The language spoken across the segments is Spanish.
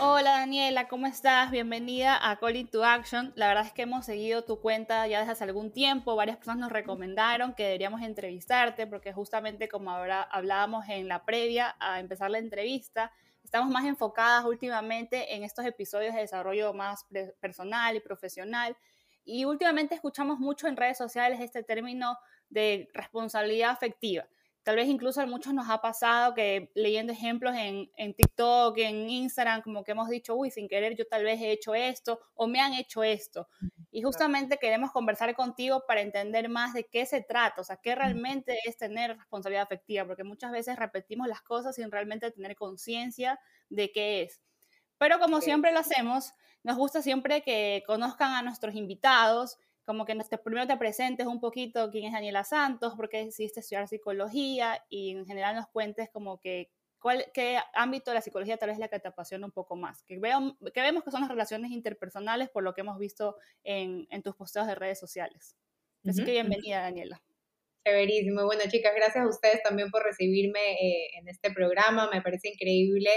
Hola Daniela, ¿cómo estás? Bienvenida a Call to Action. La verdad es que hemos seguido tu cuenta ya desde hace algún tiempo. Varias personas nos recomendaron que deberíamos entrevistarte porque justamente como ahora hablábamos en la previa a empezar la entrevista, estamos más enfocadas últimamente en estos episodios de desarrollo más personal y profesional. Y últimamente escuchamos mucho en redes sociales este término de responsabilidad afectiva. Tal vez incluso a muchos nos ha pasado que leyendo ejemplos en, en, TikTok, en Instagram, como que hemos dicho, uy, sin querer yo tal vez he hecho esto o me han hecho esto. Y justamente queremos conversar contigo para entender más de qué se trata, o sea, qué realmente es tener responsabilidad afectiva, porque muchas veces repetimos las cosas sin realmente tener conciencia de qué es. Pero como siempre lo hacemos, nos gusta siempre que conozcan a nuestros invitados, como que primero te presentes un poquito quién es Daniela Santos, por qué decidiste estudiar psicología y en general nos cuentes como que cuál, qué ámbito de la psicología tal vez es la que te apasiona un poco más. Que, veo, que vemos que son las relaciones interpersonales por lo que hemos visto en, en tus posteos de redes sociales. Así que bienvenida, Daniela. Chéverísimo. Bueno, chicas, gracias a ustedes también por recibirme eh, en este programa. Me parece increíble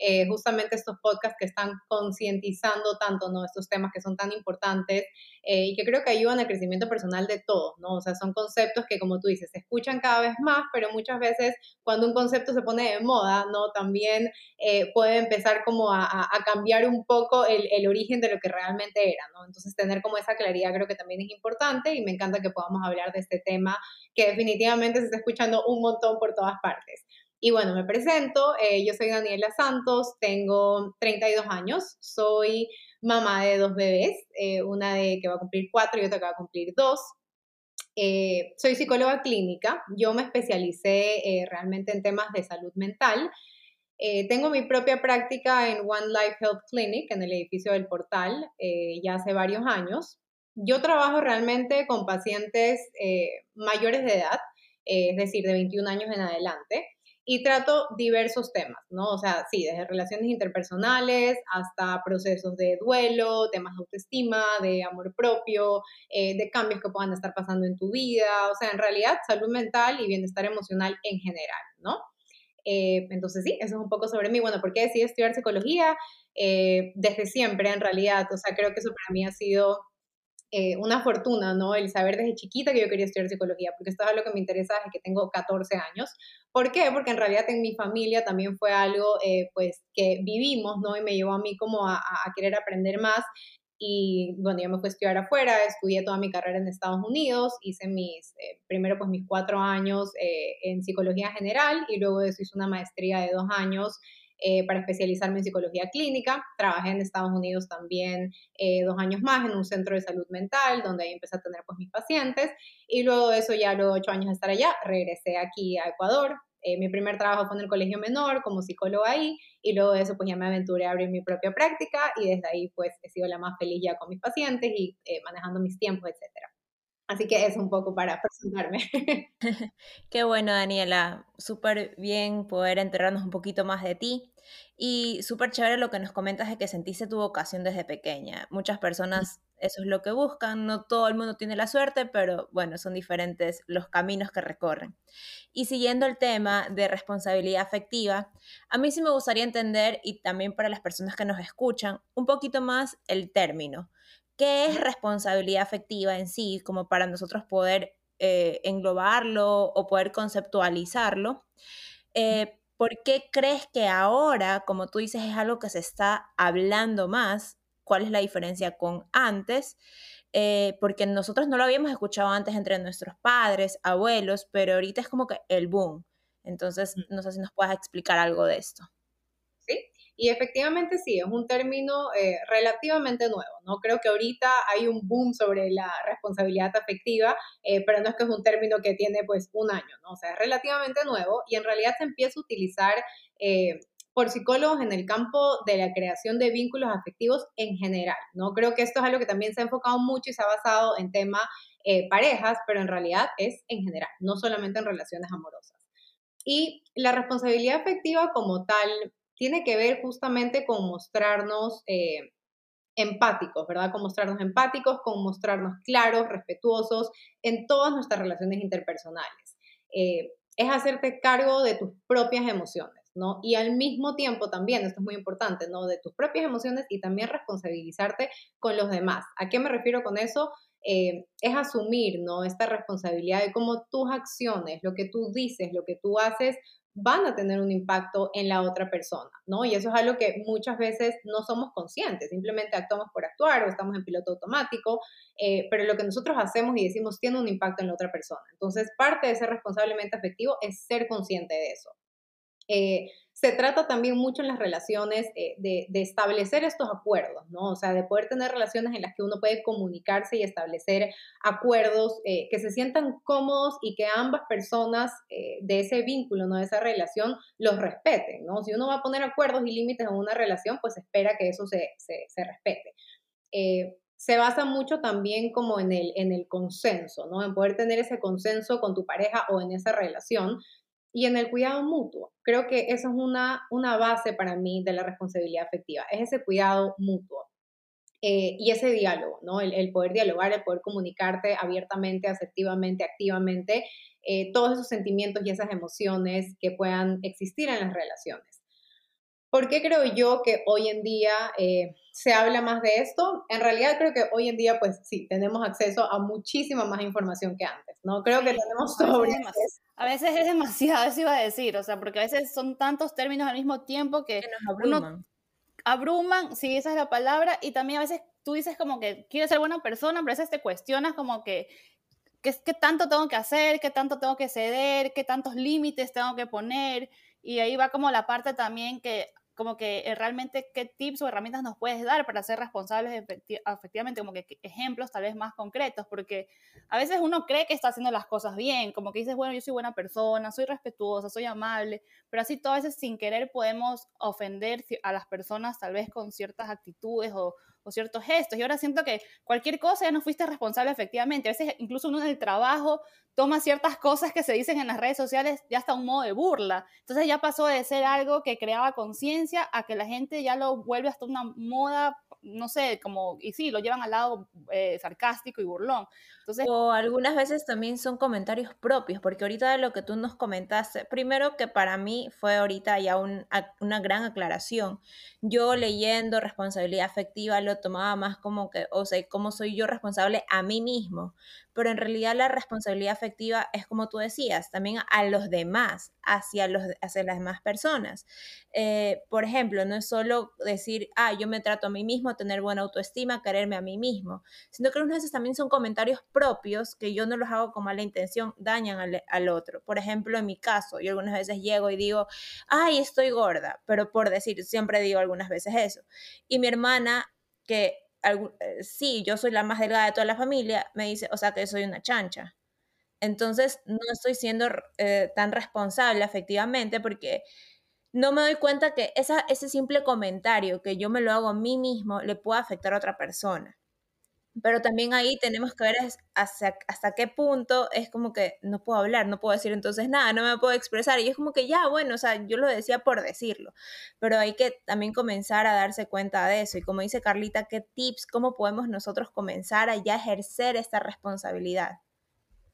eh, justamente estos podcasts que están concientizando tanto, ¿no? Estos temas que son tan importantes eh, y que creo que ayudan al crecimiento personal de todos, ¿no? O sea, son conceptos que, como tú dices, se escuchan cada vez más, pero muchas veces cuando un concepto se pone de moda, ¿no? También eh, puede empezar como a, cambiar un poco el, el, origen de lo que realmente era, ¿no? Entonces, tener como esa claridad creo que también es importante y me encanta que podamos hablar de este tema que definitivamente se está escuchando un montón por todas partes. Y bueno, me presento, eh, yo soy Daniela Santos, tengo 32 años, soy mamá de dos bebés, eh, una de que va a cumplir cuatro y otra que va a cumplir dos. Eh, soy psicóloga clínica, yo me especialicé realmente en temas de salud mental. tengo mi propia práctica en One Life Health Clinic en el edificio del portal ya hace varios años. Yo trabajo realmente con pacientes mayores de edad, es decir, de 21 años en adelante y trato diversos temas, ¿no? O sea, sí, desde relaciones interpersonales hasta procesos de duelo, temas de autoestima, de amor propio, eh, de cambios que puedan estar pasando en tu vida, o sea, en realidad salud mental y bienestar emocional en general, ¿no? Eh, entonces sí, eso es un poco sobre mí. Bueno, ¿por qué decidí estudiar psicología? Eh, desde siempre, en realidad, o sea, creo que eso para mí ha sido una fortuna, ¿no? El saber desde chiquita que yo quería estudiar psicología, porque esto es algo que me interesa desde que tengo 14 años. ¿Por qué? Porque en realidad en mi familia también fue algo eh, pues que vivimos, ¿no? Y me llevó a mí como a, querer aprender más. Y bueno, yo me fui a estudiar afuera, estudié toda mi carrera en Estados Unidos, hice mis, eh, primero pues mis cuatro años eh, en psicología general y luego de eso hice una maestría de dos años eh, para especializarme en psicología clínica. Trabajé en Estados Unidos también eh, dos años más en un centro de salud mental, donde ahí empecé a tener pues mis pacientes. Y luego de eso, ya luego ocho años de estar allá, regresé aquí a Ecuador. Eh, mi primer trabajo fue en el colegio menor como psicóloga ahí y luego de eso pues ya me aventuré a abrir mi propia práctica y desde ahí pues he sido la más feliz ya con mis pacientes y manejando mis tiempos, etcétera. Así que es un poco para presentarme. Qué bueno, Daniela. Súper bien poder enterarnos un poquito más de ti. Y súper chévere lo que nos comentas de que sentiste tu vocación desde pequeña. Muchas personas eso es lo que buscan. No todo el mundo tiene la suerte, pero bueno, son diferentes los caminos que recorren. Y siguiendo el tema de responsabilidad afectiva, a mí sí me gustaría entender, y también para las personas que nos escuchan, un poquito más el término qué es responsabilidad afectiva en sí, como para nosotros poder eh, englobarlo o poder conceptualizarlo. Eh, ¿Por qué crees que ahora, como tú dices, es algo que se está hablando más? ¿Cuál es la diferencia con antes? Eh, porque nosotros no lo habíamos escuchado antes entre nuestros padres, abuelos, pero ahorita es como que el boom. Entonces, no sé si nos puedas explicar algo de esto. Y efectivamente sí, es un término eh, relativamente nuevo, ¿no? Creo que ahorita hay un boom sobre la responsabilidad afectiva, eh, pero no es que es un término que tiene pues un año, ¿no? O sea, es relativamente nuevo y en realidad se empieza a utilizar eh, por psicólogos en el campo de la creación de vínculos afectivos en general, ¿no? Creo que esto es algo que también se ha enfocado mucho y se ha basado en tema eh, parejas, pero en realidad es en general, no solamente en relaciones amorosas. Y la responsabilidad afectiva como tal tiene que ver justamente con mostrarnos eh, empáticos, ¿verdad? Con mostrarnos empáticos, con mostrarnos claros, respetuosos en todas nuestras relaciones interpersonales. Eh, es hacerte cargo de tus propias emociones, ¿no? Y al mismo tiempo también, esto es muy importante, ¿no? De tus propias emociones y también responsabilizarte con los demás. ¿A qué me refiero con eso? Eh, es asumir, ¿no? Esta responsabilidad de cómo tus acciones, lo que tú dices, lo que tú haces, van a tener un impacto en la otra persona, ¿no? Y eso es algo que muchas veces no somos conscientes, simplemente actuamos por actuar o estamos en piloto automático, eh, pero lo que nosotros hacemos y decimos tiene un impacto en la otra persona. Entonces, parte de ser responsablemente afectivo es ser consciente de eso. Eh, se trata también mucho en las relaciones eh, de, establecer estos acuerdos, ¿no? O sea, de poder tener relaciones en las que uno puede comunicarse y establecer acuerdos eh, que se sientan cómodos y que ambas personas de ese vínculo, ¿no? De esa relación, los respeten, ¿no? Si uno va a poner acuerdos y límites en una relación, pues espera que eso se, se respete. se basa mucho también como en el, en el consenso, ¿no? En poder tener ese consenso con tu pareja o en esa relación y en el cuidado mutuo. Creo que eso es una, una base para mí de la responsabilidad afectiva, es ese cuidado mutuo. Eh, y ese diálogo, ¿no? El, poder dialogar, el poder comunicarte abiertamente, asertivamente, activamente, eh, todos esos sentimientos y esas emociones que puedan existir en las relaciones. ¿Por qué creo yo que hoy en día eh, se habla más de esto? En realidad creo que hoy en día, pues sí, tenemos acceso a muchísima más información que antes, ¿no? Creo que tenemos sobre... A veces es demasiado, eso iba a decir, o sea, porque a veces son tantos términos al mismo tiempo que, nos abruman. abruman, sí, esa es la palabra, y también a veces tú dices como que quieres ser buena persona, pero a veces te cuestionas como que ¿qué, qué tanto tengo que hacer, qué tanto tengo que ceder, qué tantos límites tengo que poner, y ahí va como la parte también que como que eh, realmente qué tips o herramientas nos puedes dar para ser responsables efectivamente, como que ejemplos tal vez más concretos, porque a veces uno cree que está haciendo las cosas bien, como que dices, bueno, yo soy buena persona, soy respetuosa, soy amable, pero así todo a veces sin querer podemos ofender a las personas tal vez con ciertas actitudes o, o ciertos gestos. Y ahora siento que cualquier cosa ya no fuiste responsable efectivamente. A veces incluso uno en el trabajo toma ciertas cosas que se dicen en las redes sociales ya hasta un modo de burla. Entonces ya pasó de ser algo que creaba conciencia a que la gente ya lo vuelve hasta una moda, no sé, como, y sí, lo llevan al lado eh, sarcástico y burlón. Entonces, o algunas veces también son comentarios propios, porque ahorita de lo que tú nos comentaste, primero que para mí fue ahorita ya una gran aclaración. Yo leyendo responsabilidad afectiva lo tomaba más como que, o sea, cómo soy yo responsable a mí mismo, pero en realidad la responsabilidad afectiva es como tú decías, también a los demás, hacia, los, hacia las demás personas. Eh, por ejemplo, no es solo decir, ah, yo me trato a mí mismo, tener buena autoestima, quererme a mí mismo, sino que algunas veces también son comentarios propios que yo no los hago con mala intención, dañan al, otro. Por ejemplo, en mi caso, yo algunas veces llego y digo, ay, estoy gorda, pero por decir, siempre digo algunas veces eso. Y mi hermana, que eh, sí, yo soy la más delgada de toda la familia, me dice, o sea que soy una chancha. Entonces, no estoy siendo eh, tan responsable efectivamente porque no me doy cuenta que ese simple comentario que yo me lo hago a mí mismo le puede afectar a otra persona. Pero también ahí tenemos que ver hasta, hasta qué punto es como que no puedo hablar, no puedo decir entonces nada, no me puedo expresar. Y es como que ya, bueno, o sea, yo lo decía por decirlo, pero hay que también comenzar a darse cuenta de eso. Y como dice Carlita, ¿qué tips, cómo podemos nosotros comenzar a ya ejercer esta responsabilidad?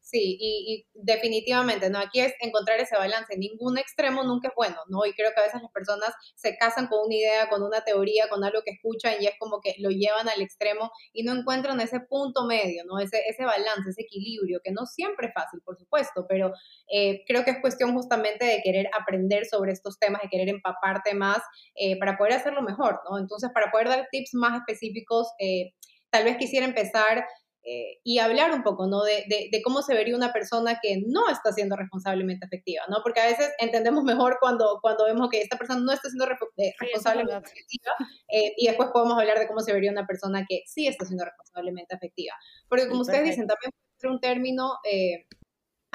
Sí, y, definitivamente, ¿no? Aquí es encontrar ese balance. Ningún extremo nunca es bueno, ¿no? Y creo que a veces las personas se casan con una idea, con una teoría, con algo que escuchan y es como que lo llevan al extremo y no encuentran ese punto medio, ¿no? Ese, ese balance, ese equilibrio, que no siempre es fácil, por supuesto, pero eh, creo que es cuestión justamente de querer aprender sobre estos temas, de querer empaparte más eh, para poder hacerlo mejor, ¿no? Entonces, para poder dar tips más específicos, eh, tal vez quisiera empezar eh, y hablar un poco, ¿no? De, de, cómo se vería una persona que no está siendo responsablemente efectiva, ¿no? Porque a veces entendemos mejor cuando, cuando vemos que esta persona no está siendo eh, responsablemente efectiva eh, y después podemos hablar de cómo se vería una persona que sí está siendo responsablemente efectiva. Porque como ustedes dicen, también ser un término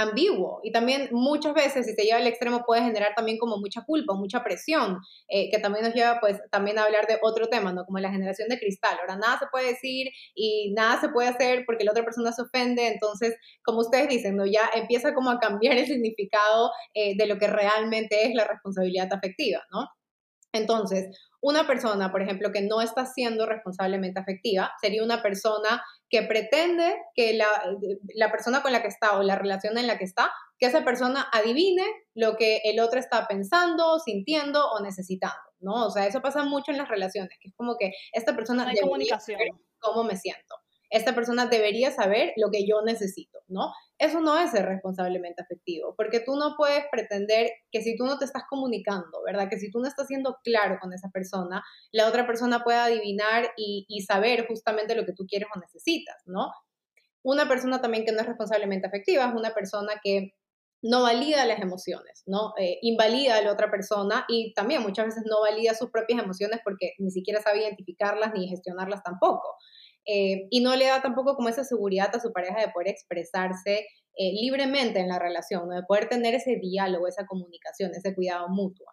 ambiguo y también muchas veces si se lleva al extremo puede generar también como mucha culpa, mucha presión, eh, que también nos lleva pues también a hablar de otro tema, ¿no? Como la generación de cristal. Ahora nada se puede decir y nada se puede hacer porque la otra persona se ofende, entonces como ustedes dicen, ¿no? Ya empieza como a cambiar el significado eh, de lo que realmente es la responsabilidad afectiva, ¿no? Entonces, una persona, por ejemplo, que no está siendo responsablemente afectiva, sería una persona que pretende que la, la, persona con la que está o la relación en la que está, que esa persona adivine lo que el otro está pensando, sintiendo o necesitando, ¿no? O sea, eso pasa mucho en las relaciones, que es como que esta persona no comunicación. cómo me siento esta persona debería saber lo que yo necesito, ¿no? Eso no es ser responsablemente afectivo, porque tú no puedes pretender que si tú no te estás comunicando, ¿verdad? Que si tú no estás siendo claro con esa persona, la otra persona pueda adivinar y, saber justamente lo que tú quieres o necesitas, ¿no? Una persona también que no es responsablemente afectiva es una persona que no valida las emociones, ¿no? Eh, invalida a la otra persona y también muchas veces no valida sus propias emociones porque ni siquiera sabe identificarlas ni gestionarlas tampoco. Eh, y no le da tampoco como esa seguridad a su pareja de poder expresarse eh, libremente en la relación, de poder tener ese diálogo, esa comunicación, ese cuidado mutuo.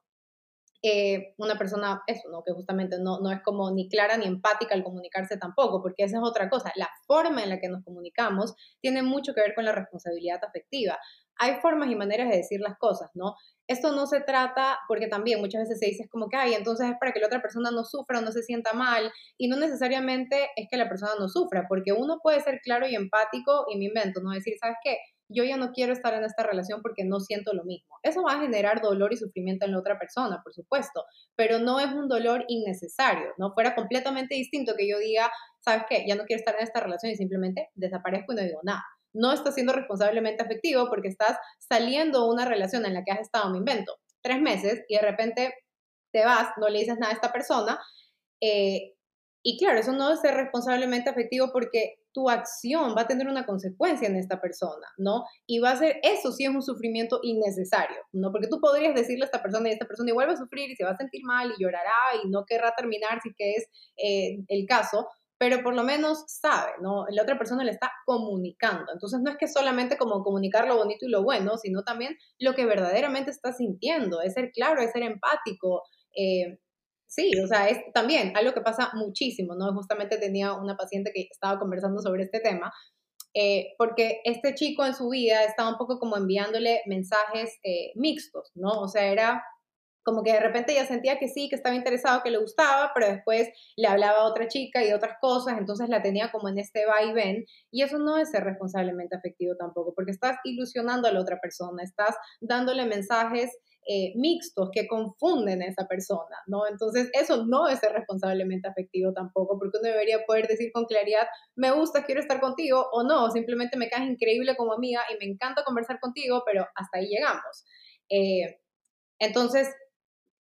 Eh, una persona, eso, ¿no? que justamente no, no es como ni clara ni empática al comunicarse tampoco, porque esa es otra cosa. La forma en la que nos comunicamos tiene mucho que ver con la responsabilidad afectiva. Hay formas y maneras de decir las cosas, ¿no? Esto no se trata, porque también muchas veces se dice como que, ay, entonces es para que la otra persona no sufra o no se sienta mal, y no necesariamente es que la persona no sufra, porque uno puede ser claro y empático y me invento, no decir, ¿sabes qué? Yo ya no quiero estar en esta relación porque no siento lo mismo. Eso va a generar dolor y sufrimiento en la otra persona, por supuesto, pero no es un dolor innecesario, ¿no? Fuera completamente distinto que yo diga, ¿sabes qué? Ya no quiero estar en esta relación y simplemente desaparezco y no digo nada no estás siendo responsablemente afectivo porque estás saliendo una relación en la que has estado, me invento, tres meses y de repente te vas, no le dices nada a esta persona. Eh, y claro, eso no es ser responsablemente afectivo porque tu acción va a tener una consecuencia en esta persona, ¿no? Y va a ser, eso sí es un sufrimiento innecesario, ¿no? Porque tú podrías decirle a esta persona y esta persona igual va a sufrir y se va a sentir mal y llorará y no querrá terminar si que es eh, el caso, pero por lo menos sabe, ¿no? La otra persona le está comunicando. Entonces no es que solamente como comunicar lo bonito y lo bueno, sino también lo que verdaderamente está sintiendo, es ser claro, es ser empático. Eh, sí, o sea, es también algo que pasa muchísimo, ¿no? Justamente tenía una paciente que estaba conversando sobre este tema, eh, porque este chico en su vida estaba un poco como enviándole mensajes eh, mixtos, ¿no? O sea, era como que de repente ella sentía que sí, que estaba interesado, que le gustaba, pero después le hablaba a otra chica y otras cosas, entonces la tenía como en este va y ven, y eso no es ser responsablemente afectivo tampoco, porque estás ilusionando a la otra persona, estás dándole mensajes eh, mixtos que confunden a esa persona, ¿no? Entonces eso no es ser responsablemente afectivo tampoco, porque uno debería poder decir con claridad, me gusta, quiero estar contigo, o no, simplemente me caes increíble como amiga y me encanta conversar contigo, pero hasta ahí llegamos. Eh, entonces,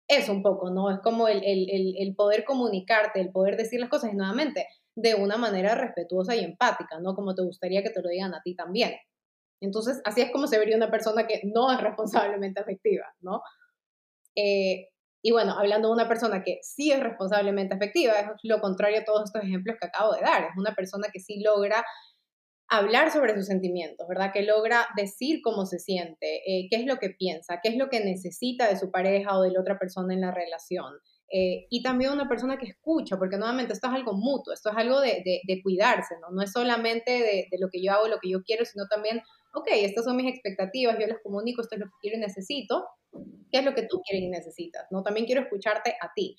es un poco, ¿no? Es como el, poder comunicarte, el poder decir las cosas y nuevamente de una manera respetuosa y empática, ¿no? Como te gustaría que te lo digan a ti también. Entonces, así es como se vería una persona que no es responsablemente afectiva, ¿no? Eh, y bueno, hablando de una persona que sí es responsablemente afectiva, es lo contrario a todos estos ejemplos que acabo de dar. Es una persona que sí logra hablar sobre sus sentimientos, ¿verdad? Que logra decir cómo se siente, eh, qué es lo que piensa, qué es lo que necesita de su pareja o de la otra persona en la relación. Eh, y también una persona que escucha, porque nuevamente esto es algo mutuo, esto es algo de, cuidarse, ¿no? No es solamente de, de, lo que yo hago, lo que yo quiero, sino también, ok, estas son mis expectativas, yo les comunico, esto es lo que quiero y necesito, ¿qué es lo que tú quieres y necesitas? ¿no? También quiero escucharte a ti.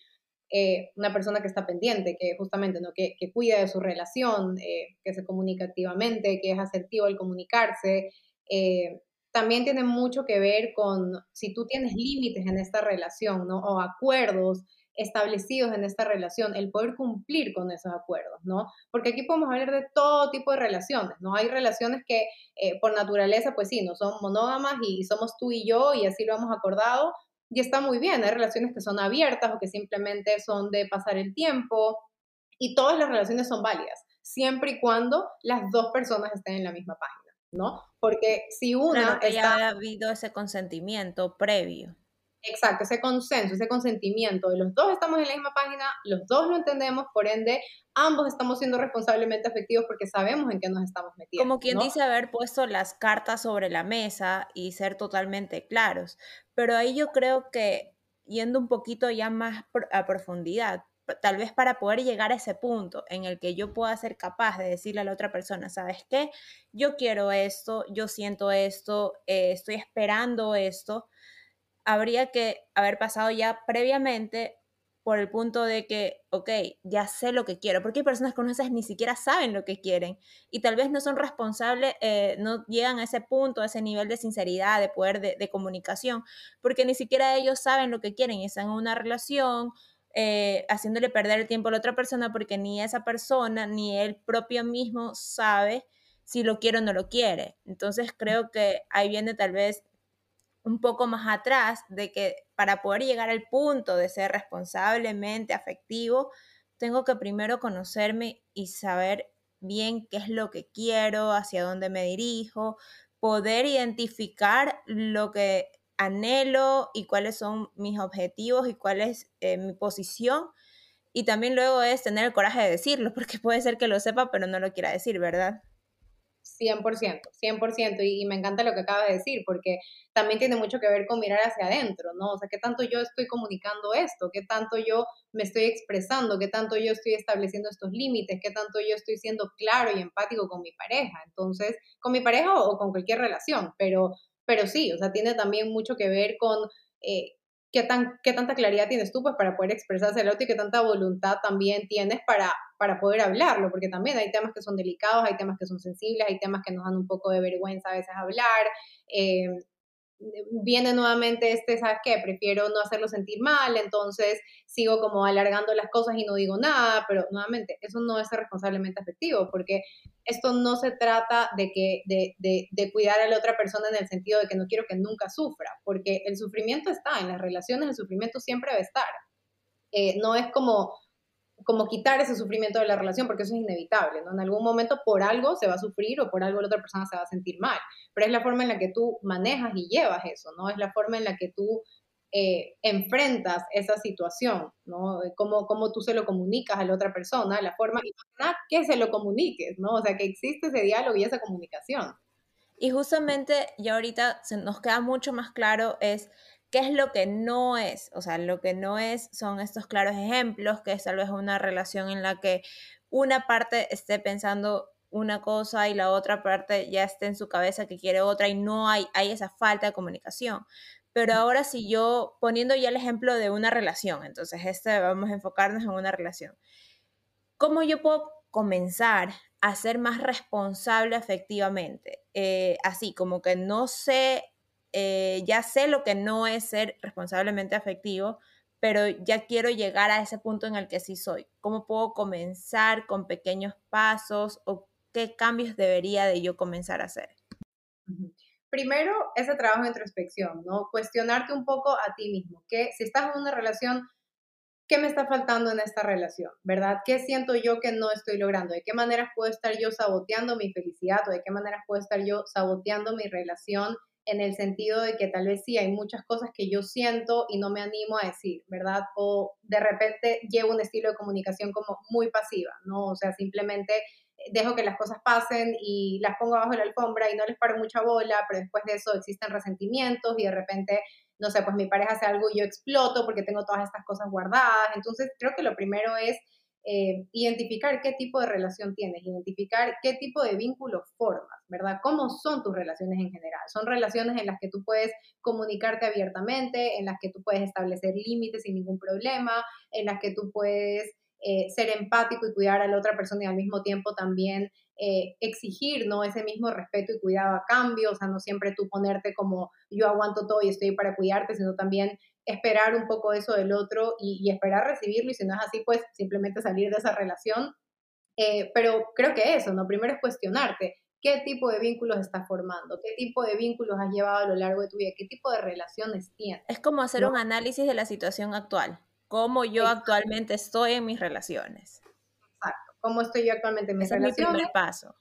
Eh, una persona que está pendiente, que justamente, ¿no? que, que cuida de su relación, eh, que se comunica activamente, que es asertivo al comunicarse. Eh, también tiene mucho que ver con si tú tienes límites en esta relación, ¿no? O acuerdos establecidos en esta relación, el poder cumplir con esos acuerdos, ¿no? Porque aquí podemos hablar de todo tipo de relaciones, ¿no? Hay relaciones que por naturaleza, pues sí, no son monógamas y somos tú y yo y así lo hemos acordado, y está muy bien, hay relaciones que son abiertas o que simplemente son de pasar el tiempo y todas las relaciones son válidas, siempre y cuando las dos personas estén en la misma página, ¿no? Porque si una... que ya ha habido ese consentimiento previo. Exacto, ese consenso, ese consentimiento de los dos estamos en la misma página, los dos lo entendemos, por ende, ambos estamos siendo responsablemente afectivos porque sabemos en qué nos estamos metiendo. Como quien dice haber puesto las cartas sobre la mesa y ser totalmente claros. Pero ahí yo creo que yendo un poquito ya más a profundidad, tal vez para poder llegar a ese punto en el que yo pueda ser capaz de decirle a la otra persona, ¿sabes qué? Yo quiero esto, yo siento esto, eh, estoy esperando esto habría que haber pasado ya previamente por el punto de que, ok, ya sé lo que quiero, porque hay personas que no ni siquiera saben lo que quieren y tal vez no son responsables, eh, no llegan a ese punto, a ese nivel de sinceridad, de poder de, comunicación, porque ni siquiera ellos saben lo que quieren y están en una relación eh, haciéndole perder el tiempo a la otra persona porque ni esa persona ni él propio mismo sabe si lo quiere o no lo quiere. Entonces creo que ahí viene tal vez un poco más atrás de que para poder llegar al punto de ser responsablemente afectivo, tengo que primero conocerme y saber bien qué es lo que quiero, hacia dónde me dirijo, poder identificar lo que anhelo y cuáles son mis objetivos y cuál es eh, mi posición. Y también luego es tener el coraje de decirlo, porque puede ser que lo sepa, pero no lo quiera decir, ¿verdad? 100%, 100%, y, y me encanta lo que acabas de decir, porque también tiene mucho que ver con mirar hacia adentro, ¿no? O sea, qué tanto yo estoy comunicando esto, qué tanto yo me estoy expresando, qué tanto yo estoy estableciendo estos límites, qué tanto yo estoy siendo claro y empático con mi pareja. Entonces, con mi pareja o, con cualquier relación, pero, pero sí, o sea, tiene también mucho que ver con... Eh, ¿Qué, tan, ¿Qué tanta claridad tienes tú pues, para poder expresarse al otro y qué tanta voluntad también tienes para para poder hablarlo, porque también hay temas que son delicados, hay temas que son sensibles, hay temas que nos dan un poco de vergüenza a veces hablar. Eh, viene nuevamente este, ¿sabes qué? Prefiero no hacerlo sentir mal, entonces sigo como alargando las cosas y no digo nada, pero nuevamente, eso no es responsablemente afectivo, porque esto no se trata de, que, de, de, de cuidar a la otra persona en el sentido de que no quiero que nunca sufra, porque el sufrimiento está, en las relaciones el sufrimiento siempre va a estar. Eh, no es como como quitar ese sufrimiento de la relación, porque eso es inevitable, ¿no? En algún momento por algo se va a sufrir o por algo la otra persona se va a sentir mal, pero es la forma en la que tú manejas y llevas eso, ¿no? Es la forma en la que tú eh, enfrentas esa situación, ¿no? Cómo, cómo tú se lo comunicas a la otra persona, la forma, y que se lo comuniques, ¿no? O sea, que existe ese diálogo y esa comunicación. Y justamente ya ahorita se nos queda mucho más claro es ¿Qué es lo que no es? O sea, lo que no es son estos claros ejemplos, que es tal vez una relación en la que una parte esté pensando una cosa y la otra parte ya esté en su cabeza que quiere otra y no hay, hay esa falta de comunicación. Pero ahora si yo, poniendo ya el ejemplo de una relación, entonces este vamos a enfocarnos en una relación. ¿Cómo yo puedo comenzar a ser más responsable efectivamente? Eh, así, como que no sé eh, ya sé lo que no es ser responsablemente afectivo, pero ya quiero llegar a ese punto en el que sí soy. ¿Cómo puedo comenzar con pequeños pasos o qué cambios debería de yo comenzar a hacer? Primero, ese trabajo de introspección, ¿no? Cuestionarte un poco a ti mismo, que si estás en una relación, ¿qué me está faltando en esta relación? ¿Verdad? ¿Qué siento yo que no estoy logrando? ¿De qué maneras puedo estar yo saboteando mi felicidad o de qué maneras puedo estar yo saboteando mi relación en el sentido de que tal vez sí hay muchas cosas que yo siento y no me animo a decir, ¿verdad? O de repente llevo un estilo de comunicación como muy pasiva, ¿no? O sea, simplemente dejo que las cosas pasen y las pongo abajo de la alfombra y no les paro mucha bola, pero después de eso existen resentimientos y de repente, no sé, pues mi pareja hace algo y yo exploto porque tengo todas estas cosas guardadas. Entonces, creo que lo primero es eh, identificar qué tipo de relación tienes, identificar qué tipo de vínculos formas, ¿verdad? ¿Cómo son tus relaciones en general? Son relaciones en las que tú puedes comunicarte abiertamente, en las que tú puedes establecer límites sin ningún problema, en las que tú puedes eh, ser empático y cuidar a la otra persona y al mismo tiempo también eh, exigir ¿no? ese mismo respeto y cuidado a cambio, o sea, no siempre tú ponerte como yo aguanto todo y estoy para cuidarte, sino también esperar un poco eso del otro y, esperar recibirlo y si no es así, pues simplemente salir de esa relación. Eh, pero creo que eso, ¿no? Primero es cuestionarte qué tipo de vínculos estás formando, qué tipo de vínculos has llevado a lo largo de tu vida, qué tipo de relaciones tienes. Es como hacer un análisis de la situación actual, cómo yo actualmente estoy en mis relaciones. Cómo estoy yo actualmente en mis relaciones. Es mi primer paso.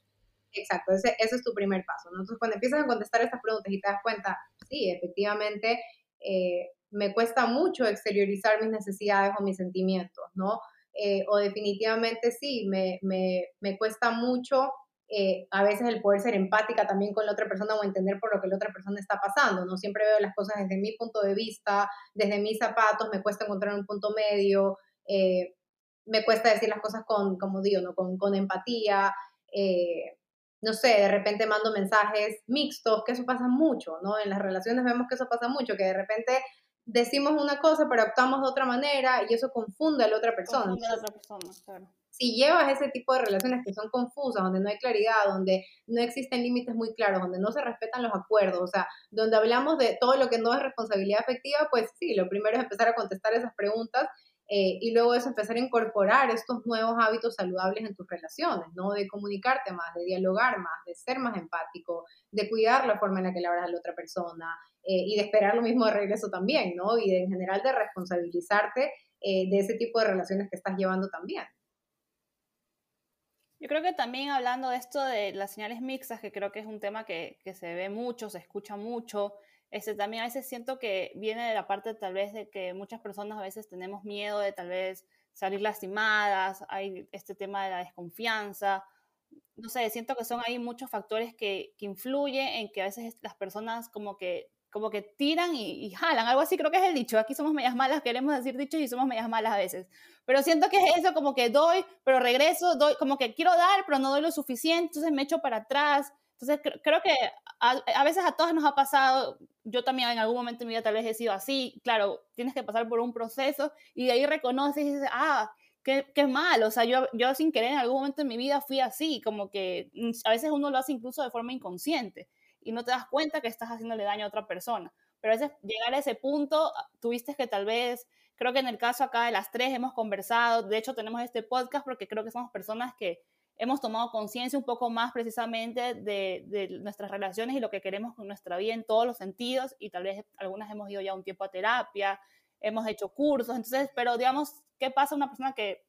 Exacto, ese, ese, es tu primer paso. Entonces, cuando empiezas a contestar estas preguntas y te das cuenta, sí, efectivamente, eh, me cuesta mucho exteriorizar mis necesidades o mis sentimientos, ¿no? Eh, o definitivamente sí, me, me, me cuesta mucho eh, a veces el poder ser empática también con la otra persona o entender por lo que la otra persona está pasando. No siempre veo las cosas desde mi punto de vista, desde mis zapatos, me cuesta encontrar un punto medio, eh, me cuesta decir las cosas con, como digo, ¿no? con, con empatía. Eh, no sé, de repente mando mensajes mixtos, que eso pasa mucho, ¿no? En las relaciones vemos que eso pasa mucho, que de repente decimos una cosa pero actuamos de otra manera y eso confunde a la otra persona. Confunde a la otra persona, claro si llevas ese tipo de relaciones que son confusas, donde no hay claridad, donde no existen límites muy claros, donde no se respetan los acuerdos, o sea, donde hablamos de todo lo que no es responsabilidad afectiva, pues sí, lo primero es empezar a contestar esas preguntas eh, y luego es empezar a incorporar estos nuevos hábitos saludables en tus relaciones, ¿no? De comunicarte más, de dialogar más, de ser más empático, de cuidar la forma en la que le hablas a la otra persona eh, y de esperar lo mismo de regreso también, ¿no? Y de, en general de responsabilizarte eh, de ese tipo de relaciones que estás llevando también. Yo creo que también hablando de esto de las señales mixtas, que creo que es un tema que, que se ve mucho, se escucha mucho, este, también a veces siento que viene de la parte tal vez de que muchas personas a veces tenemos miedo de tal vez salir lastimadas, hay este tema de la desconfianza, no sé, siento que son ahí muchos factores que, que influyen en que a veces las personas como que como que tiran y, jalan, algo así creo que es el dicho, aquí somos medias malas, queremos decir dichos y somos medias malas a veces, pero siento que es eso, como que doy, pero regreso, doy, como que quiero dar, pero no doy lo suficiente, entonces me echo para atrás, entonces creo que a, veces a todos nos ha pasado, yo también en algún momento de mi vida tal vez he sido así, claro, tienes que pasar por un proceso y de ahí reconoces y dices, ah, qué, qué mal, o sea, yo, yo sin querer en algún momento de mi vida fui así, como que mm, a veces uno lo hace incluso de forma inconsciente y no te das cuenta que estás haciéndole daño a otra persona. Pero a veces llegar a ese punto, tuviste que tal vez, creo que en el caso acá de las tres hemos conversado, de hecho tenemos este podcast porque creo que somos personas que hemos tomado conciencia un poco más precisamente de, de, nuestras relaciones y lo que queremos con nuestra vida en todos los sentidos y tal vez algunas hemos ido ya un tiempo a terapia, hemos hecho cursos, entonces, pero digamos, ¿qué pasa a una persona que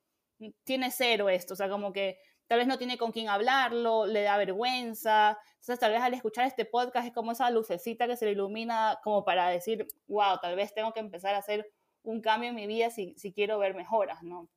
tiene cero esto? O sea, como que tal vez no tiene con quién hablarlo, le da vergüenza. Entonces, tal vez al escuchar este podcast es como esa lucecita que se le ilumina como para decir, wow, tal vez tengo que empezar a hacer un cambio en mi vida si, si quiero ver mejoras, ¿no?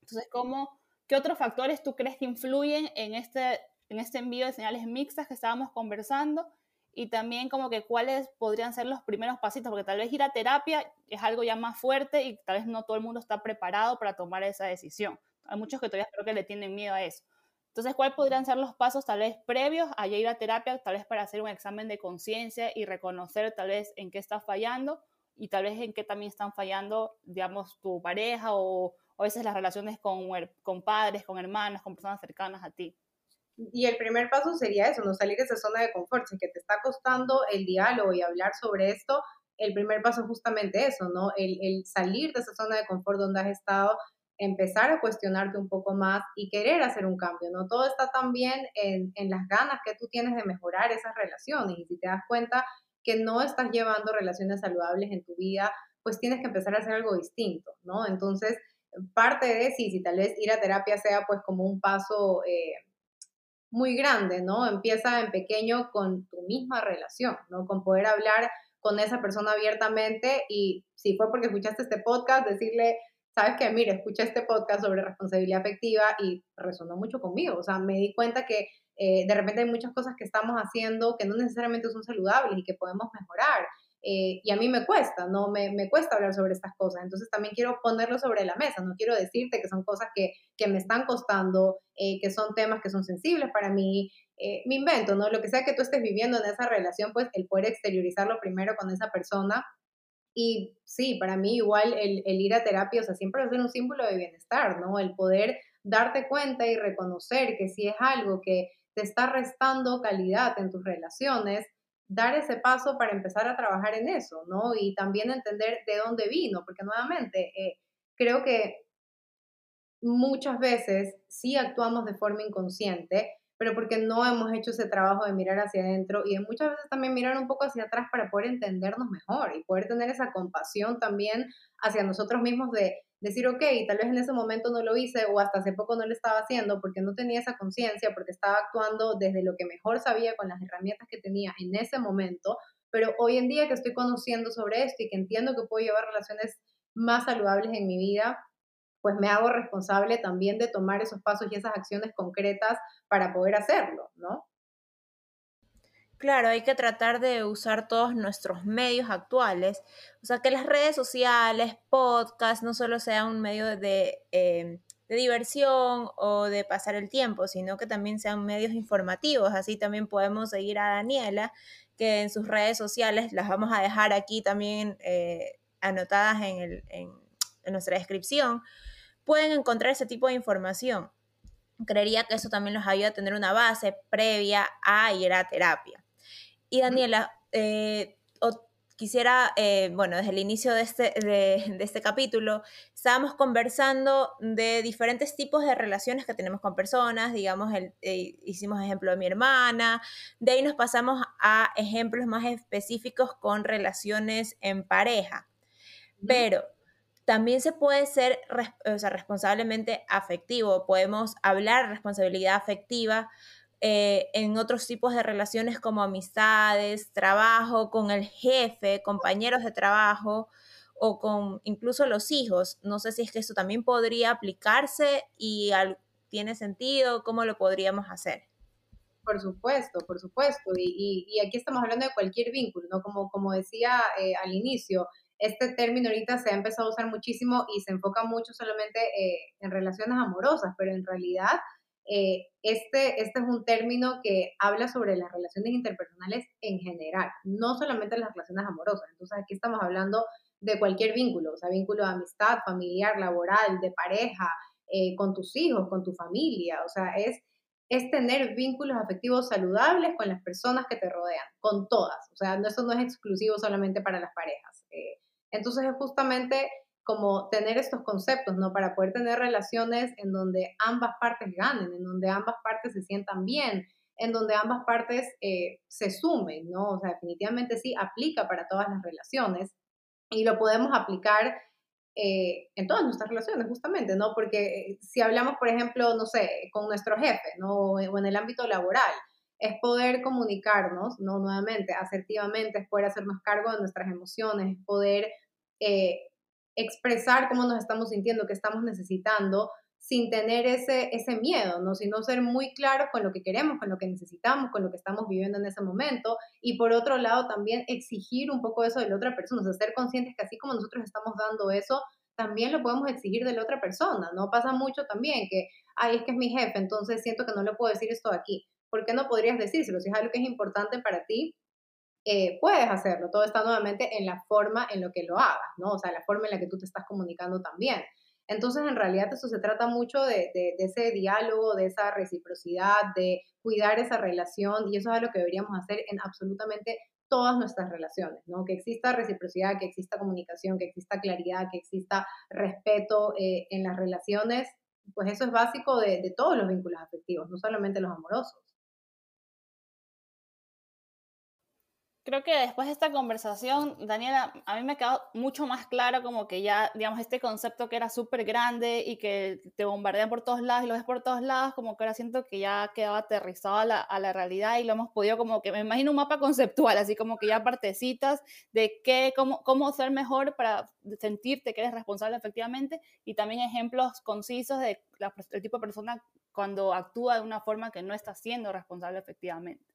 Entonces, ¿cómo, ¿qué otros factores tú crees que influyen en este, en este envío de señales mixtas que estábamos conversando? Y también como que cuáles podrían ser los primeros pasitos, porque tal vez ir a terapia es algo ya más fuerte y tal vez no todo el mundo está preparado para tomar esa decisión. Hay muchos que todavía creo que le tienen miedo a eso. Entonces, ¿cuáles podrían ser los pasos tal vez previos a ir a terapia, tal vez para hacer un examen de conciencia y reconocer tal vez en qué está fallando y tal vez en qué también están fallando, digamos, tu pareja o, a veces las relaciones con, con padres, con hermanos, con personas cercanas a ti? Y el primer paso sería eso, no salir de esa zona de confort. Si que te está costando el diálogo y hablar sobre esto, el primer paso es justamente eso, ¿no? El, el salir de esa zona de confort donde has estado, empezar a cuestionarte un poco más y querer hacer un cambio, ¿no? Todo está también en, en las ganas que tú tienes de mejorar esas relaciones y si te das cuenta que no estás llevando relaciones saludables en tu vida, pues tienes que empezar a hacer algo distinto, ¿no? Entonces, parte de sí, si tal vez ir a terapia sea pues como un paso eh, muy grande, ¿no? Empieza en pequeño con tu misma relación, ¿no? Con poder hablar con esa persona abiertamente y si fue porque escuchaste este podcast, decirle, sabes que, mire, escuché este podcast sobre responsabilidad afectiva y resonó mucho conmigo. O sea, me di cuenta que eh, de repente hay muchas cosas que estamos haciendo que no necesariamente son saludables y que podemos mejorar. Eh, y a mí me cuesta, ¿no? Me, me, cuesta hablar sobre estas cosas. Entonces también quiero ponerlo sobre la mesa, no quiero decirte que son cosas que, que me están costando, eh, que son temas que son sensibles para mí. me invento, ¿no? Lo que sea que tú estés viviendo en esa relación, pues el poder exteriorizarlo primero con esa persona y sí, para mí igual el, ir a terapia, o sea, siempre va a ser un símbolo de bienestar, ¿no? El poder darte cuenta y reconocer que si es algo que te está restando calidad en tus relaciones, dar ese paso para empezar a trabajar en eso, ¿no? Y también entender de dónde vino, porque nuevamente eh, creo que muchas veces sí actuamos de forma inconsciente, pero porque no hemos hecho ese trabajo de mirar hacia adentro y de muchas veces también mirar un poco hacia atrás para poder entendernos mejor y poder tener esa compasión también hacia nosotros mismos de decir, ok, tal vez en ese momento no lo hice o hasta hace poco no lo estaba haciendo porque no tenía esa conciencia, porque estaba actuando desde lo que mejor sabía con las herramientas que tenía en ese momento, pero hoy en día que estoy conociendo sobre esto y que entiendo que puedo llevar relaciones más saludables en mi vida, pues me hago responsable también de tomar esos pasos y esas acciones concretas para poder hacerlo, ¿no? Claro, hay que tratar de usar todos nuestros medios actuales, o sea, que las redes sociales, podcast, no solo sean un medio de, eh, de diversión o de pasar el tiempo, sino que también sean medios informativos. Así también podemos seguir a Daniela, que en sus redes sociales las vamos a dejar aquí también eh, anotadas en, el, en nuestra descripción. Pueden encontrar ese tipo de información. Creería que eso también los ayuda a tener una base previa a ir a terapia. Y Daniela, eh, quisiera, eh, bueno, desde el inicio de este, de, este capítulo, estábamos conversando de diferentes tipos de relaciones que tenemos con personas, digamos, el, eh, hicimos ejemplo de mi hermana, de ahí nos pasamos a ejemplos más específicos con relaciones en pareja. Pero también se puede ser o sea, responsablemente afectivo, podemos hablar de responsabilidad afectiva eh, en otros tipos de relaciones como amistades, trabajo, con el jefe, compañeros de trabajo o con incluso los hijos. No sé si es que eso también podría aplicarse y tiene sentido, ¿cómo lo podríamos hacer? Por supuesto, por supuesto. Y, aquí estamos hablando de cualquier vínculo, ¿no? Como, como decía eh, al inicio, este término ahorita se ha empezado a usar muchísimo y se enfoca mucho solamente eh, en relaciones amorosas, pero en realidad eh, este, este es un término que habla sobre las relaciones interpersonales en general, no solamente las relaciones amorosas. Entonces aquí estamos hablando de cualquier vínculo, o sea, vínculo de amistad, familiar, laboral, de pareja, eh, con tus hijos, con tu familia, o sea, es, es tener vínculos afectivos saludables con las personas que te rodean, con todas, o sea, eso no es exclusivo solamente para las parejas. Eh, entonces es justamente como tener estos conceptos, ¿no? Para poder tener relaciones en donde ambas partes ganen, en donde ambas partes se sientan bien, en donde ambas partes eh, se sumen, ¿no? O sea, definitivamente sí aplica para todas las relaciones y lo podemos aplicar eh, en todas nuestras relaciones, justamente, ¿no? Porque eh, si hablamos, por ejemplo, no sé, con nuestro jefe, ¿no? O en el ámbito laboral, es poder comunicarnos, ¿no? Nuevamente, asertivamente, es poder hacernos cargo de nuestras emociones, es poder expresar cómo nos estamos sintiendo, qué estamos necesitando, sin tener ese, ese miedo, ¿no? sino ser muy claros con lo que queremos, con lo que necesitamos, con lo que estamos viviendo en ese momento. Y por otro lado, también exigir un poco eso de la otra persona, o sea, ser conscientes que así como nosotros estamos dando eso, también lo podemos exigir de la otra persona, ¿no? Pasa mucho también que, ay, es que es mi jefe, entonces siento que no le puedo decir esto aquí. ¿Por qué no podrías decírselo? Si es algo que es importante para ti, eh, puedes hacerlo. Todo está nuevamente en la forma en lo que lo hagas, ¿no? O sea, la forma en la que tú te estás comunicando también. Entonces, en realidad, eso se trata mucho de, ese diálogo, de esa reciprocidad, de cuidar esa relación, y eso es lo que deberíamos hacer en absolutamente todas nuestras relaciones, ¿no? Que exista reciprocidad, que exista comunicación, que exista claridad, que exista respeto eh, en las relaciones, pues eso es básico de, de todos los vínculos afectivos, no solamente los amorosos. Creo que después de esta conversación, Daniela, a mí me ha quedado mucho más claro como que ya, digamos, este concepto que era súper grande y que te bombardean por todos lados y lo ves por todos lados, como que ahora siento que ya ha quedado aterrizado a la, a la, realidad y lo hemos podido como que, me imagino un mapa conceptual, así como que ya partecitas de qué, cómo, cómo ser mejor para sentirte que eres responsable efectivamente y también ejemplos concisos de la, el tipo de persona cuando actúa de una forma que no está siendo responsable efectivamente.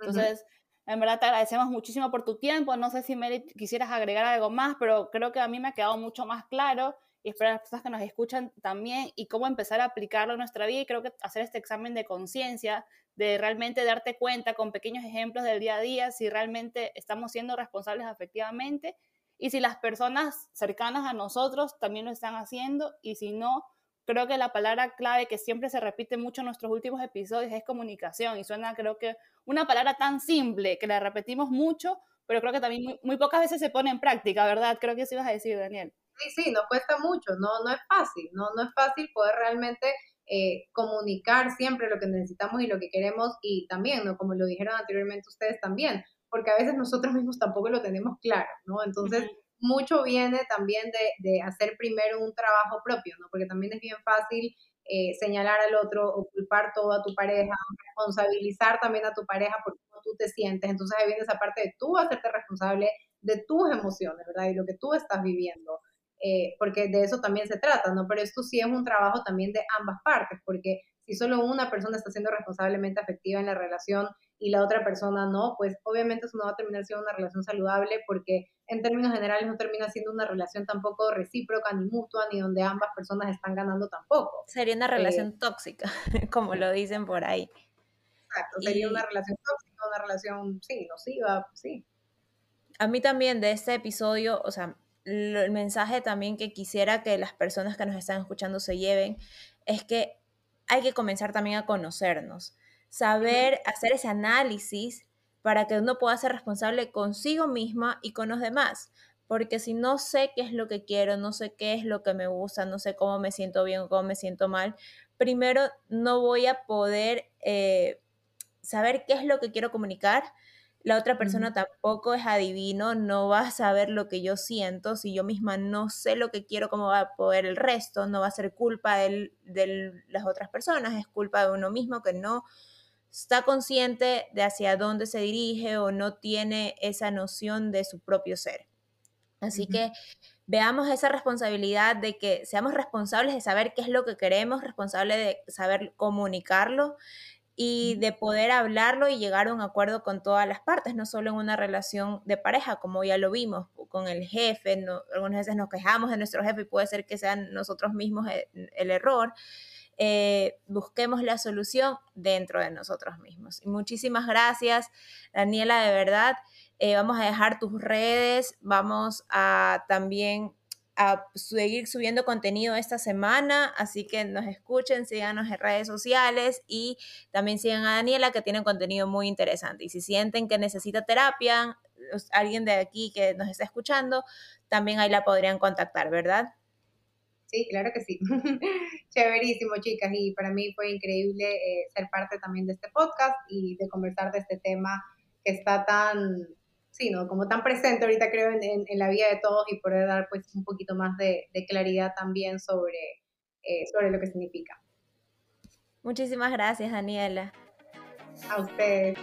Entonces, en verdad te agradecemos muchísimo por tu tiempo. No sé si Mary quisieras agregar algo más, pero creo que a mí me ha quedado mucho más claro y espero a las personas que nos escuchan también y cómo empezar a aplicarlo en nuestra vida y creo que hacer este examen de conciencia, de realmente darte cuenta con pequeños ejemplos del día a día si realmente estamos siendo responsables efectivamente y si las personas cercanas a nosotros también lo están haciendo y si no, creo que la palabra clave que siempre se repite mucho en nuestros últimos episodios es comunicación y suena creo que una palabra tan simple que la repetimos mucho, pero creo que también muy, pocas veces se pone en práctica, ¿verdad? Creo que eso ibas a decir, Daniel. Sí, sí, nos cuesta mucho, no, no es fácil, no, no es fácil poder realmente eh, comunicar siempre lo que necesitamos y lo que queremos y también, ¿no? Como lo dijeron anteriormente ustedes también, porque a veces nosotros mismos tampoco lo tenemos claro, ¿no? Entonces, mucho viene también de, hacer primero un trabajo propio, ¿no? Porque también es bien fácil eh, señalar al otro o culpar todo a tu pareja, responsabilizar también a tu pareja por cómo tú tú te sientes. Entonces ahí viene esa parte de tú hacerte responsable de tus emociones, ¿verdad? Y lo que tú estás viviendo. Eh, porque de eso también se trata, ¿no? Pero esto sí es un trabajo también de ambas partes, porque si solo una persona está siendo responsablemente afectiva en la relación y la otra persona no, pues obviamente eso no va a terminar siendo una relación saludable porque en términos generales no termina siendo una relación tampoco recíproca ni mutua ni donde ambas personas están ganando tampoco. Sería una relación eh, tóxica, como lo dicen por ahí. Exacto, sería una relación tóxica, una relación, sí, nociva, sí. A mí también de este episodio, o sea, el mensaje también que quisiera que las personas que nos están escuchando se lleven es que hay que comenzar también a conocernos, saber hacer ese análisis para que uno pueda ser responsable consigo misma y con los demás. Porque si no sé qué es lo que quiero, no sé qué es lo que me gusta, no sé cómo me siento bien o cómo me siento mal, primero no voy a poder eh, saber qué es lo que quiero comunicar, la otra persona tampoco es adivino, no va a saber lo que yo siento, si yo misma no sé lo que quiero, cómo va a poder el resto, no va a ser culpa de las otras personas, es culpa de uno mismo que no está consciente de hacia dónde se dirige o no tiene esa noción de su propio ser. Así que veamos esa responsabilidad de que seamos responsables de saber qué es lo que queremos, responsables de saber comunicarlo y de poder hablarlo y llegar a un acuerdo con todas las partes, no solo en una relación de pareja, como ya lo vimos con el jefe, algunas veces nos quejamos de nuestro jefe y puede ser que sean nosotros mismos el, error. Eh, busquemos la solución dentro de nosotros mismos. Y muchísimas gracias, Daniela, de verdad. Eh, vamos a dejar tus redes, vamos a también a seguir subiendo contenido esta semana, así que nos escuchen, síganos en redes sociales y también sigan a Daniela que tiene contenido muy interesante. Y si sienten que necesita terapia, alguien de aquí que nos está escuchando, también ahí la podrían contactar, ¿verdad? Sí, claro que sí. Chéverísimo, chicas. Y para mí fue increíble eh, ser parte también de este podcast y de conversar de este tema que está tan sí, ¿no? Como tan presente ahorita creo en, la vida de todos y poder dar pues un poquito más de, claridad también sobre, eh, sobre lo que significa. Muchísimas gracias, Daniela. A ustedes.